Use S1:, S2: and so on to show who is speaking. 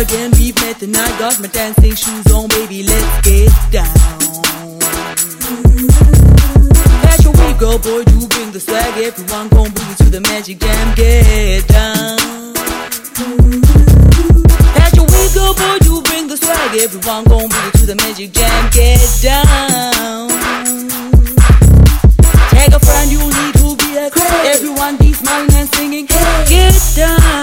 S1: again. We've met and I got my dancing shoes on, baby. Let's get down. That's your weed, girl, boy, You bring the swag. Everyone gon' bring you to the magic jam. Get down. That's your weed, girl, boy, You bring the swag. Everyone gon' bring you to the magic jam. Get down. Take a friend, you need to be a crowd. Everyone be smiling and singing. Get down.